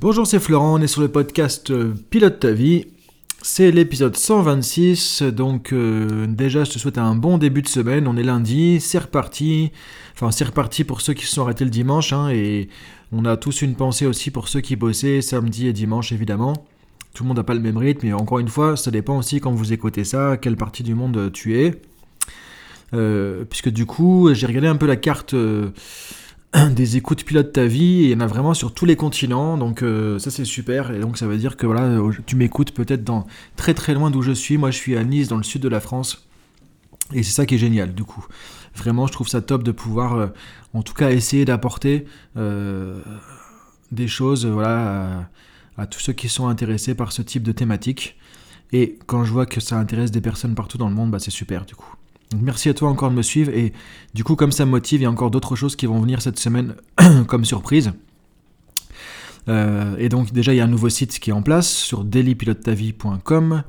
Bonjour, c'est Florent, on est sur le podcast euh, Pilote ta vie. C'est l'épisode 126, donc euh, déjà je te souhaite un bon début de semaine, on est lundi, c'est reparti, enfin c'est reparti pour ceux qui se sont arrêtés le dimanche, hein, et on a tous une pensée aussi pour ceux qui bossaient samedi et dimanche évidemment. Tout le monde n'a pas le même rythme, mais encore une fois, ça dépend aussi quand vous écoutez ça, quelle partie du monde tu es. Euh, puisque du coup, j'ai regardé un peu la carte des écoutes pilote ta vie, et il y en a vraiment sur tous les continents, donc euh, ça c'est super, et donc ça veut dire que voilà, tu m'écoutes peut-être dans très très loin d'où je suis, moi je suis à Nice, dans le sud de la France, et c'est ça qui est génial du coup. Vraiment, je trouve ça top de pouvoir, euh, en tout cas, essayer d'apporter euh, des choses voilà, à, à, tous ceux qui sont intéressés par ce type de thématique. Et quand je vois que ça intéresse des personnes partout dans le monde, bah, c'est super du coup. Merci à toi encore de me suivre et du coup comme ça me motive, il y a encore d'autres choses qui vont venir cette semaine comme surprise. Euh, et donc déjà il y a un nouveau site qui est en place sur dailypilotetavie.com.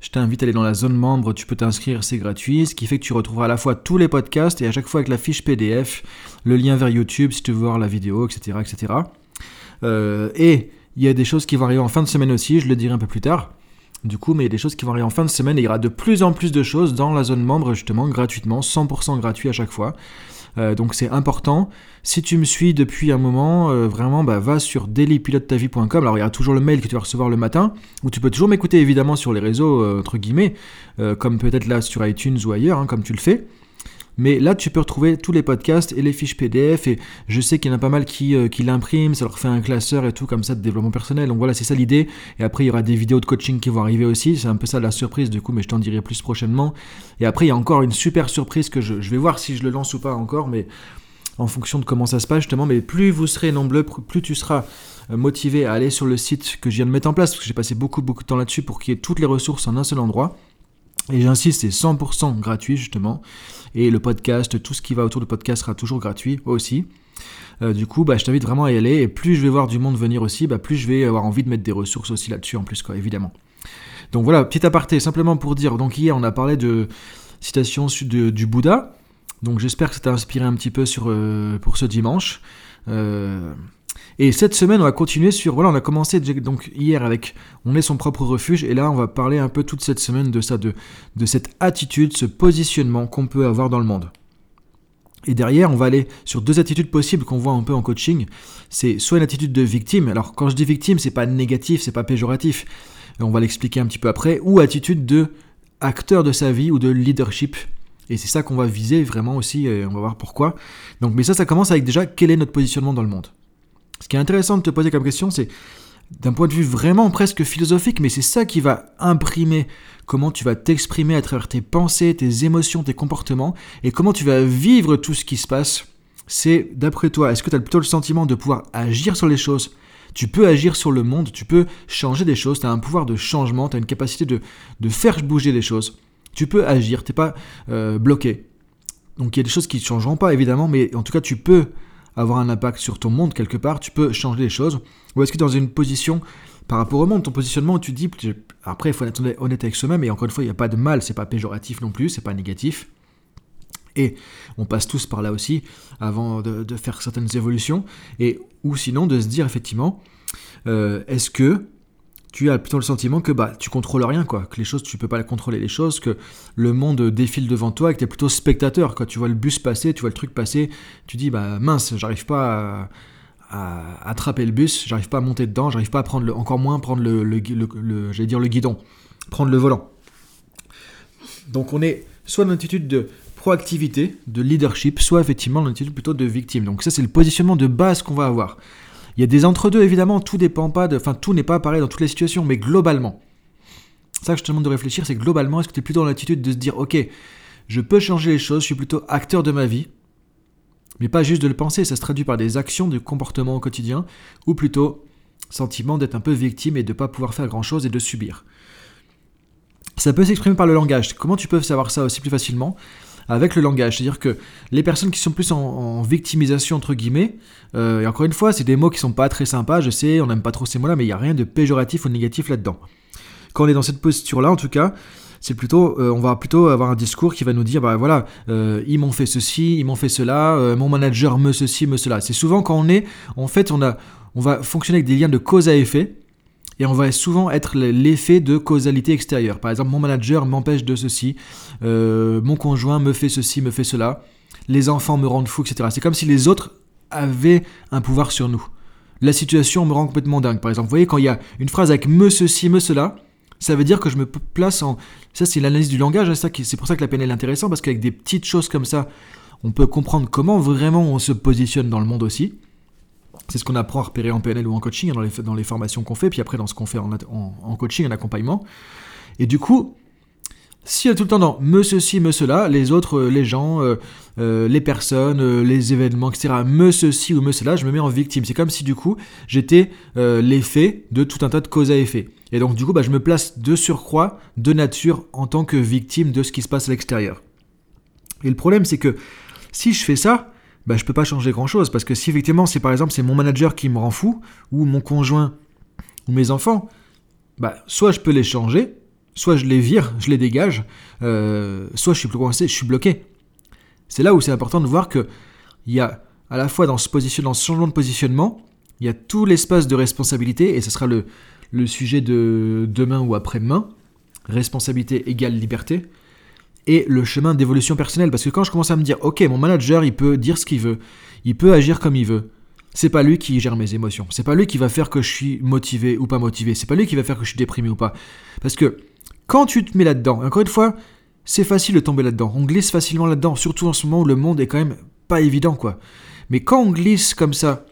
Je t'invite à aller dans la zone membre, tu peux t'inscrire, c'est gratuit, ce qui fait que tu retrouveras à la fois tous les podcasts et à chaque fois avec la fiche PDF, le lien vers YouTube si tu veux voir la vidéo, etc. etc. Euh, et il y a des choses qui vont arriver en fin de semaine aussi, je le dirai un peu plus tard. Du coup, mais il y a des choses qui vont arriver en fin de semaine et il y aura de plus en plus de choses dans la zone membre, justement, gratuitement, 100% gratuit à chaque fois. Euh, donc c'est important. Si tu me suis depuis un moment, euh, vraiment, bah, va sur dailypilotetavie.com. Alors il y a toujours le mail que tu vas recevoir le matin, où tu peux toujours m'écouter évidemment sur les réseaux, euh, entre guillemets, comme peut-être là sur iTunes ou ailleurs, hein, comme tu le fais. Mais là, tu peux retrouver tous les podcasts et les fiches PDF. Et je sais qu'il y en a pas mal qui, euh, qui l'impriment, ça leur fait un classeur et tout, comme ça, de développement personnel. Donc voilà, c'est ça l'idée. Et après, il y aura des vidéos de coaching qui vont arriver aussi. C'est un peu ça la surprise, du coup, mais je t'en dirai plus prochainement. Et après, il y a encore une super surprise que je, vais voir si je le lance ou pas encore. Mais en fonction de comment ça se passe justement, mais plus vous serez nombreux, plus tu seras euh, motivé à aller sur le site que je viens de mettre en place, parce que j'ai passé beaucoup beaucoup de temps là-dessus pour qu'il y ait toutes les ressources en un seul endroit. Et j'insiste, c'est 100% gratuit justement. Et le podcast, tout ce qui va autour du podcast sera toujours gratuit aussi. Euh, du coup, bah, je t'invite vraiment à y aller. Et plus je vais voir du monde venir aussi, bah, plus je vais avoir envie de mettre des ressources aussi là-dessus en plus, quoi, évidemment. Donc voilà, petit aparté, simplement pour dire. Donc hier, on a parlé de citation du Bouddha. Donc j'espère que ça t'a inspiré un petit peu euh, pour ce dimanche. Euh, et cette semaine, on va continuer sur. Voilà, on a commencé donc hier avec On est son propre refuge, et là, on va parler un peu toute cette semaine de ça, de, cette attitude, ce positionnement qu'on peut avoir dans le monde. Et derrière, on va aller sur deux attitudes possibles qu'on voit un peu en coaching. C'est soit une attitude de victime. Alors, quand je dis victime, c'est pas négatif, c'est pas péjoratif. On va l'expliquer un petit peu après. Ou attitude de acteur de sa vie ou de leadership. Et c'est ça qu'on va viser vraiment aussi, et on va voir pourquoi. Donc, mais ça, ça commence avec déjà quel est notre positionnement dans le monde? Ce qui est intéressant de te poser comme question, c'est d'un point de vue vraiment presque philosophique, mais c'est ça qui va imprimer comment tu vas t'exprimer à travers tes pensées, tes émotions, tes comportements, et comment tu vas vivre tout ce qui se passe. C'est, d'après toi, est-ce que tu as plutôt le sentiment de pouvoir agir sur les choses? Tu peux agir sur le monde, tu peux changer des choses, tu as un pouvoir de changement, tu as une capacité de, faire bouger des choses. Tu peux agir, tu n'es pas euh, bloqué. Donc il y a des choses qui ne changeront pas évidemment, mais en tout cas tu peux avoir un impact sur ton monde quelque part, tu peux changer les choses Ou est-ce que dans une position par rapport au monde, ton positionnement, tu dis, après il faut être honnête avec soi-même, et encore une fois, il n'y a pas de mal, c'est pas péjoratif non plus, c'est pas négatif. Et on passe tous par là aussi avant de, faire certaines évolutions, et ou sinon de se dire effectivement, euh, est-ce que tu as plutôt le sentiment que bah tu contrôles rien quoi, que les choses tu peux pas contrôler les choses, que le monde défile devant toi et que tu es plutôt spectateur quand tu vois le bus passer, tu vois le truc passer, tu dis bah mince, j'arrive pas à, attraper le bus, j'arrive pas à monter dedans, j'arrive pas à prendre le, encore moins prendre le, le, dire le guidon, prendre le volant. Donc on est soit dans une attitude de proactivité, de leadership, soit effectivement dans une attitude plutôt de victime. Donc ça c'est le positionnement de base qu'on va avoir. Il y a des entre-deux, évidemment, tout dépend pas de. Enfin, tout n'est pas pareil dans toutes les situations, mais globalement. Ça que je te demande de réfléchir, c'est globalement, est-ce que tu es plutôt dans l'attitude de se dire, ok, je peux changer les choses, je suis plutôt acteur de ma vie, mais pas juste de le penser, ça se traduit par des actions, des comportements au quotidien, ou plutôt sentiment d'être un peu victime et de ne pas pouvoir faire grand-chose et de subir. Ça peut s'exprimer par le langage. Comment tu peux savoir ça aussi plus facilement? Avec le langage. C'est-à-dire que les personnes qui sont plus en, victimisation, entre guillemets, euh, et encore une fois, c'est des mots qui sont pas très sympas, je sais, on n'aime pas trop ces mots-là, mais il n'y a rien de péjoratif ou négatif là-dedans. Quand on est dans cette posture-là, en tout cas, C'est plutôt, euh, on va plutôt avoir un discours qui va nous dire, bah voilà, euh, ils m'ont fait ceci, ils m'ont fait cela, mon manager me ceci, me cela. C'est souvent quand on est, en fait, on a, on va fonctionner avec des liens de cause à effet. Et on va souvent être l'effet de causalité extérieure. Par exemple, mon manager m'empêche de ceci, mon conjoint me fait ceci, me fait cela, les enfants me rendent fou, etc. C'est comme si les autres avaient un pouvoir sur nous. La situation me rend complètement dingue. Par exemple, vous voyez, quand il y a une phrase avec me ceci, me cela, ça veut dire que je me place en. Ça, c'est l'analyse du langage. Hein, c'est pour ça que la PNL est intéressante, parce qu'avec des petites choses comme ça, on peut comprendre comment vraiment on se positionne dans le monde aussi. C'est ce qu'on apprend à repérer en PNL ou en coaching, dans les, dans les formations qu'on fait, puis après dans ce qu'on fait en, en, coaching, en accompagnement. Et du coup, si tout le temps dans me ceci, me cela, les autres, euh, les gens, euh, euh, les personnes, les événements, etc., me ceci ou me cela, je me mets en victime. C'est comme si du coup j'étais l'effet de tout un tas de causes à effet. Et donc du coup, bah, je me place de surcroît, de nature, en tant que victime de ce qui se passe à l'extérieur. Et le problème, c'est que si je fais ça, bah, je peux pas changer grand chose. Parce que si effectivement, c'est par exemple, c'est mon manager qui me rend fou, ou mon conjoint, ou mes enfants, bah, soit je peux les changer, Soit je les vire, je les dégage, euh, soit je suis coincé, je suis bloqué. C'est là où c'est important de voir que il y a à la fois dans ce, dans ce changement de positionnement, il y a tout l'espace de responsabilité, et ce sera le, le sujet de demain ou après-demain, responsabilité égale liberté, et le chemin d'évolution personnelle. Parce que quand je commence à me dire, ok, mon manager, il peut dire ce qu'il veut, il peut agir comme il veut, c'est pas lui qui gère mes émotions, c'est pas lui qui va faire que je suis motivé ou pas motivé, c'est pas lui qui va faire que je suis déprimé ou pas. Parce que quand tu te mets là-dedans, encore une fois, c'est facile de tomber là-dedans. On glisse facilement là-dedans, surtout en ce moment où le monde est quand même pas évident, quoi. Mais quand on glisse comme ça,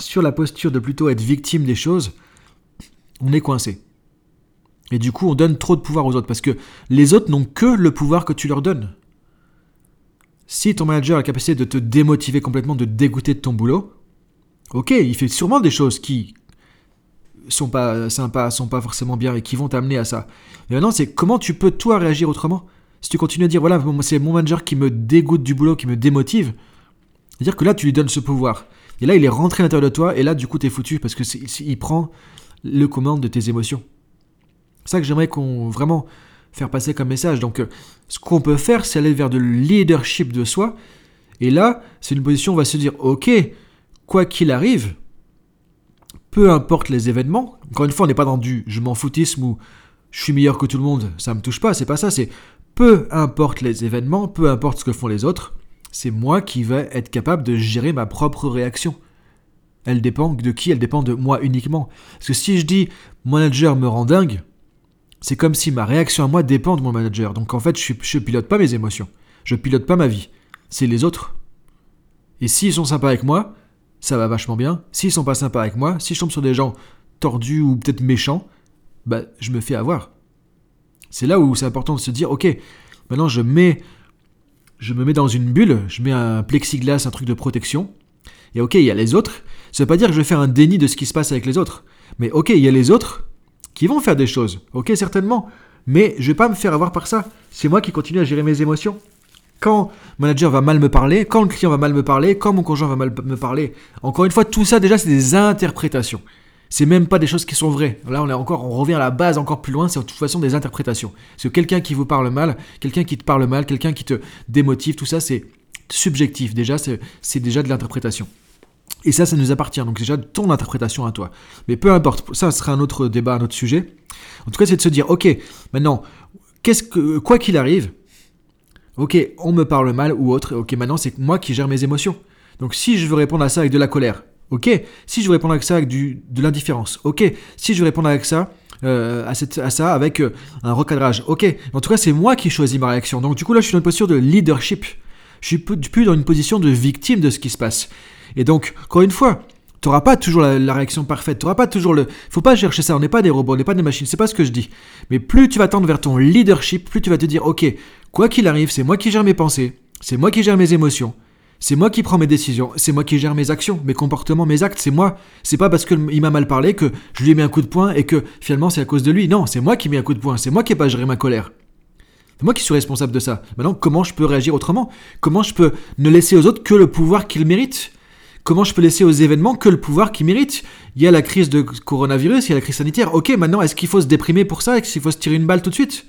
sur la posture de plutôt être victime des choses, on est coincé. Et du coup, on donne trop de pouvoir aux autres, parce que les autres n'ont que le pouvoir que tu leur donnes. Si ton manager a la capacité de te démotiver complètement, de dégoûter de ton boulot, ok, il fait sûrement des choses qui, sont pas sympas, sont pas forcément bien et qui vont t'amener à ça. Et maintenant, c'est comment tu peux toi réagir autrement? Si tu continues à dire voilà, c'est mon manager qui me dégoûte du boulot, qui me démotive, c'est-à-dire que là, tu lui donnes ce pouvoir. Et là, il est rentré à l'intérieur de toi, et là, du coup, tu es foutu parce que il prend le commande de tes émotions. C'est ça que j'aimerais qu'on vraiment faire passer comme message. Donc, euh, ce qu'on peut faire, c'est aller vers de leadership de soi. Et là, c'est une position où on va se dire ok, quoi qu'il arrive, peu importe les événements. Encore une fois, on n'est pas dans du je m'en foutisme ou je suis meilleur que tout le monde, ça me touche pas, c'est pas ça, c'est peu importe les événements, peu importe ce que font les autres, c'est moi qui vais être capable de gérer ma propre réaction. Elle dépend de qui Elle dépend de moi uniquement. Parce que si je dis mon manager me rend dingue, c'est comme si ma réaction à moi dépend de mon manager. Donc en fait, je, je pilote pas mes émotions. Je pilote pas ma vie. C'est les autres. Et s'ils sont sympas avec moi, ça va vachement bien. S'ils sont pas sympas avec moi, si je tombe sur des gens tordus ou peut-être méchants, bah je me fais avoir. C'est là où c'est important de se dire, ok, maintenant je mets, je me mets dans une bulle, je mets un plexiglas, un truc de protection, et ok, il y a les autres. Ça veut pas dire que je vais faire un déni de ce qui se passe avec les autres, mais ok, il y a les autres qui vont faire des choses, ok, certainement, mais je vais pas me faire avoir par ça. C'est moi qui continue à gérer mes émotions quand mon manager va mal me parler, quand le client va mal me parler, quand mon conjoint va mal me parler. Encore une fois, tout ça déjà c'est des interprétations. C'est même pas des choses qui sont vraies. Là, on est encore, on revient à la base encore plus loin. C'est de toute façon des interprétations. C'est quelqu'un qui vous parle mal, quelqu'un qui te parle mal, quelqu'un qui te démotive, tout ça, c'est subjectif. Déjà, c'est déjà de l'interprétation. Et ça, ça nous appartient. Donc déjà ton interprétation à toi. Mais peu importe. Ça sera un autre débat, un autre sujet. En tout cas, c'est de se dire, ok, maintenant, qu'est-ce que, quoi qu'il arrive, Ok, on me parle mal ou autre. Ok, maintenant c'est moi qui gère mes émotions. Donc si je veux répondre à ça avec de la colère, ok. Si je veux répondre à ça avec du, de l'indifférence, ok. Si je veux répondre avec ça, euh, à, cette, à, ça avec euh, un recadrage, ok. En tout cas, c'est moi qui choisis ma réaction. Donc du coup là, je suis dans une posture de leadership. Je suis plus dans une position de victime de ce qui se passe. Et donc, encore une fois, tu n'auras pas toujours la, réaction parfaite, tu pas toujours le... faut pas chercher ça, on n'est pas des robots, on n'est pas des machines, c'est pas ce que je dis. Mais plus tu vas tendre vers ton leadership, plus tu vas te dire, ok, quoi qu'il arrive, c'est moi qui gère mes pensées, c'est moi qui gère mes émotions, c'est moi qui prends mes décisions, c'est moi qui gère mes actions, mes comportements, mes actes, c'est moi. C'est pas parce qu'il m'a mal parlé que je lui ai mis un coup de poing et que finalement c'est à cause de lui. Non, c'est moi qui ai mis un coup de poing, c'est moi qui n'ai pas géré ma colère. Moi qui suis responsable de ça. Maintenant, comment je peux réagir autrement? Comment je peux ne laisser aux autres que le pouvoir qu'ils méritent? Comment je peux laisser aux événements que le pouvoir qu'ils méritent? Il y a la crise de coronavirus, il y a la crise sanitaire. Ok, maintenant, est-ce qu'il faut se déprimer pour ça? Est-ce qu'il faut se tirer une balle tout de suite?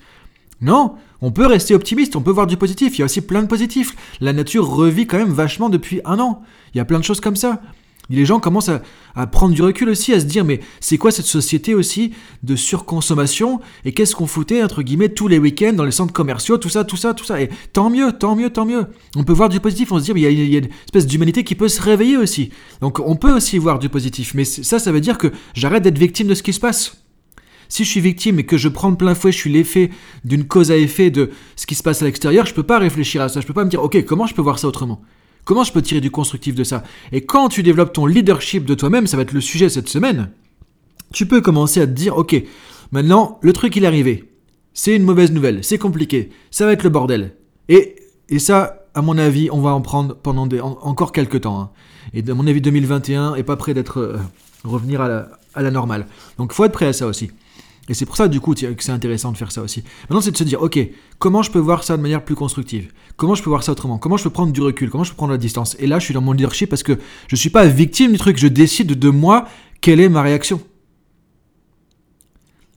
Non, on peut rester optimiste, on peut voir du positif, il y a aussi plein de positifs. La nature revit quand même vachement depuis un an. Il y a plein de choses comme ça. Les gens commencent à, prendre du recul aussi, à se dire mais c'est quoi cette société aussi de surconsommation et qu'est-ce qu'on foutait entre guillemets tous les week-ends dans les centres commerciaux, tout ça, tout ça, tout ça. Et tant mieux, tant mieux, tant mieux. On peut voir du positif, on se dit mais il y, a, une espèce d'humanité qui peut se réveiller aussi. Donc on peut aussi voir du positif, mais ça, ça veut dire que j'arrête d'être victime de ce qui se passe. Si je suis victime et que je prends plein fouet, je suis l'effet d'une cause à effet de ce qui se passe à l'extérieur, je peux pas réfléchir à ça, je peux pas me dire ok comment je peux voir ça autrement? Comment je peux tirer du constructif de ça? Et quand tu développes ton leadership de toi-même, ça va être le sujet cette semaine, tu peux commencer à te dire ok, maintenant le truc il est arrivé, c'est une mauvaise nouvelle, c'est compliqué, ça va être le bordel. Et, et ça, à mon avis, on va en prendre pendant encore quelques temps. Hein. Et à mon avis, 2021 est pas prêt d'être euh, revenir à la, à la normale. Donc il faut être prêt à ça aussi. Et c'est pour ça, du coup, que c'est intéressant de faire ça aussi. Maintenant, c'est de se dire, ok, comment je peux voir ça de manière plus constructive? Comment je peux voir ça autrement? Comment je peux prendre du recul? Comment je peux prendre la distance? Et là, je suis dans mon leadership parce que je ne suis pas victime du truc. Je décide de moi quelle est ma réaction.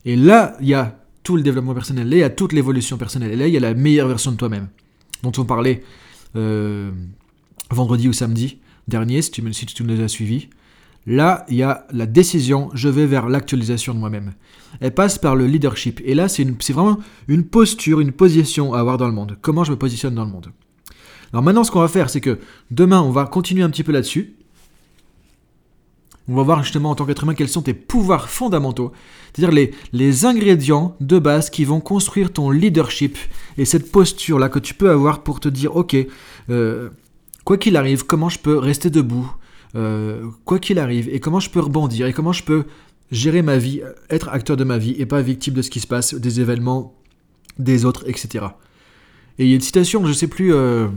Et là, il y a tout le développement personnel. Là, il y a toute l'évolution personnelle. Et là, il y a la meilleure version de toi-même, dont on parlait euh, vendredi ou samedi dernier, si tu, si tu nous as suivis. Là, il y a la décision, je vais vers l'actualisation de moi-même. Elle passe par le leadership. Et là, c'est vraiment une posture, une position à avoir dans le monde. Comment je me positionne dans le monde. Alors maintenant, ce qu'on va faire, c'est que demain, on va continuer un petit peu là-dessus. On va voir justement en tant qu'être humain quels sont tes pouvoirs fondamentaux, c'est-à-dire les, ingrédients de base qui vont construire ton leadership et cette posture-là que tu peux avoir pour te dire, ok, euh, quoi qu'il arrive, comment je peux rester debout, euh, quoi qu'il arrive, et comment je peux rebondir, et comment je peux gérer ma vie, être acteur de ma vie, et pas victime de ce qui se passe, des événements, des autres, etc. Et il y a une citation, je sais plus, euh,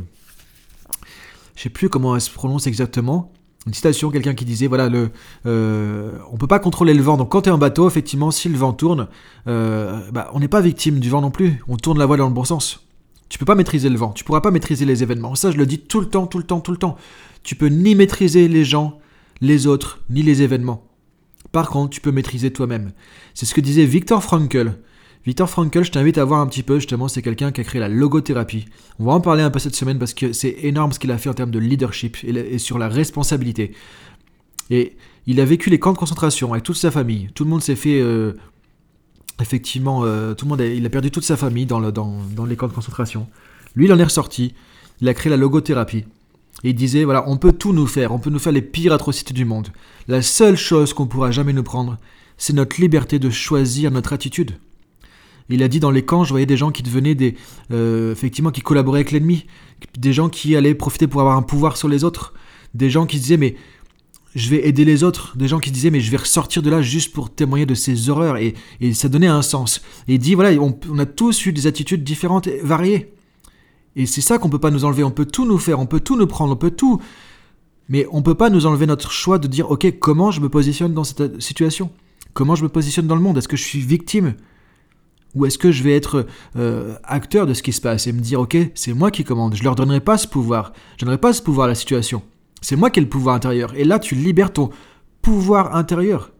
je sais plus comment elle se prononce exactement. Une citation, quelqu'un qui disait voilà le, euh, on peut pas contrôler le vent. Donc quand tu es en bateau, effectivement, si le vent tourne, bah, on n'est pas victime du vent non plus. On tourne la voile dans le bon sens. Tu peux pas maîtriser le vent, tu pourras pas maîtriser les événements. Ça, je le dis tout le temps, tout le temps, tout le temps. Tu peux ni maîtriser les gens, les autres, ni les événements. Par contre, tu peux maîtriser toi-même. C'est ce que disait Victor Frankl. Victor Frankl, je t'invite à voir un petit peu, justement, c'est quelqu'un qui a créé la logothérapie. On va en parler un peu cette semaine parce que c'est énorme ce qu'il a fait en termes de leadership et, sur la responsabilité. Et il a vécu les camps de concentration avec toute sa famille. Tout le monde s'est fait... Euh, effectivement, euh, tout le monde il a perdu toute sa famille dans, dans les camps de concentration. Lui, il en est ressorti. Il a créé la logothérapie. Et il disait, voilà, on peut tout nous faire, on peut nous faire les pires atrocités du monde. La seule chose qu'on pourra jamais nous prendre, c'est notre liberté de choisir notre attitude. Il a dit dans les camps, je voyais des gens qui devenaient des, euh, effectivement, qui collaboraient avec l'ennemi, des gens qui allaient profiter pour avoir un pouvoir sur les autres, des gens qui disaient mais je vais aider les autres, des gens qui disaient mais je vais ressortir de là juste pour témoigner de ces horreurs et, ça donnait un sens. Et il dit voilà, on, on a tous eu des attitudes différentes et variées. Et c'est ça qu'on peut pas nous enlever. On peut tout nous faire, on peut tout nous prendre, on peut tout. Mais on peut pas nous enlever notre choix de dire ok, comment je me positionne dans cette situation? Comment je me positionne dans le monde? Est-ce que je suis victime? Ou est-ce que je vais être euh, acteur de ce qui se passe et me dire ok, c'est moi qui commande, je leur donnerai pas ce pouvoir, je donnerai pas ce pouvoir à la situation. C'est moi qui ai le pouvoir intérieur. Et là, tu libères ton pouvoir intérieur.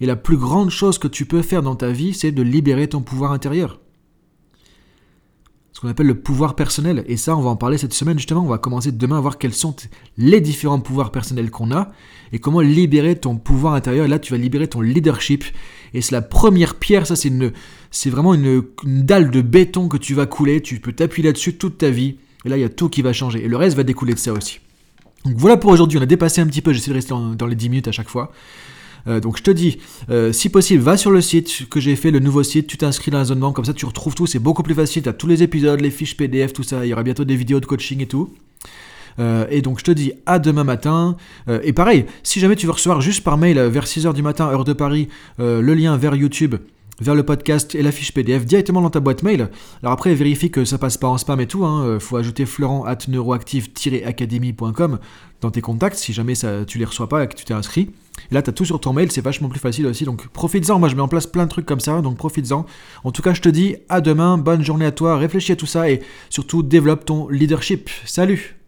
Et la plus grande chose que tu peux faire dans ta vie, c'est de libérer ton pouvoir intérieur ce qu'on appelle le pouvoir personnel. Et ça, on va en parler cette semaine justement. On va commencer demain à voir quels sont les différents pouvoirs personnels qu'on a et comment libérer ton pouvoir intérieur. Et là, tu vas libérer ton leadership. Et c'est la première pierre. Ça, c'est une, c'est vraiment une, dalle de béton que tu vas couler. Tu peux t'appuyer là-dessus toute ta vie. Et là, il y a tout qui va changer. Et le reste va découler de ça aussi. Donc voilà pour aujourd'hui. On a dépassé un petit peu. J'essaie de rester dans, les 10 minutes à chaque fois. Euh, donc je te dis, euh, si possible, va sur le site que j'ai fait, le nouveau site, tu t'inscris dans la zone banque, comme ça tu retrouves tout, c'est beaucoup plus facile, tu as tous les épisodes, les fiches PDF, tout ça, il y aura bientôt des vidéos de coaching et tout. Euh, et donc je te dis à demain matin. et pareil, si jamais tu veux recevoir juste par mail vers 6h du matin, heure de Paris, le lien vers YouTube, vers le podcast et la fiche PDF directement dans ta boîte mail. Alors après, vérifie que ça passe pas en spam et tout. Hein. Faut ajouter florent at neuroactive-academy.com dans tes contacts si jamais ça, tu les reçois pas et que tu t'es inscrit. Et là, tu as tout sur ton mail, c'est vachement plus facile aussi. Donc profites-en. Moi, je mets en place plein de trucs comme ça. Donc profites-en. En tout cas, je te dis à demain. Bonne journée à toi. Réfléchis à tout ça et surtout développe ton leadership. Salut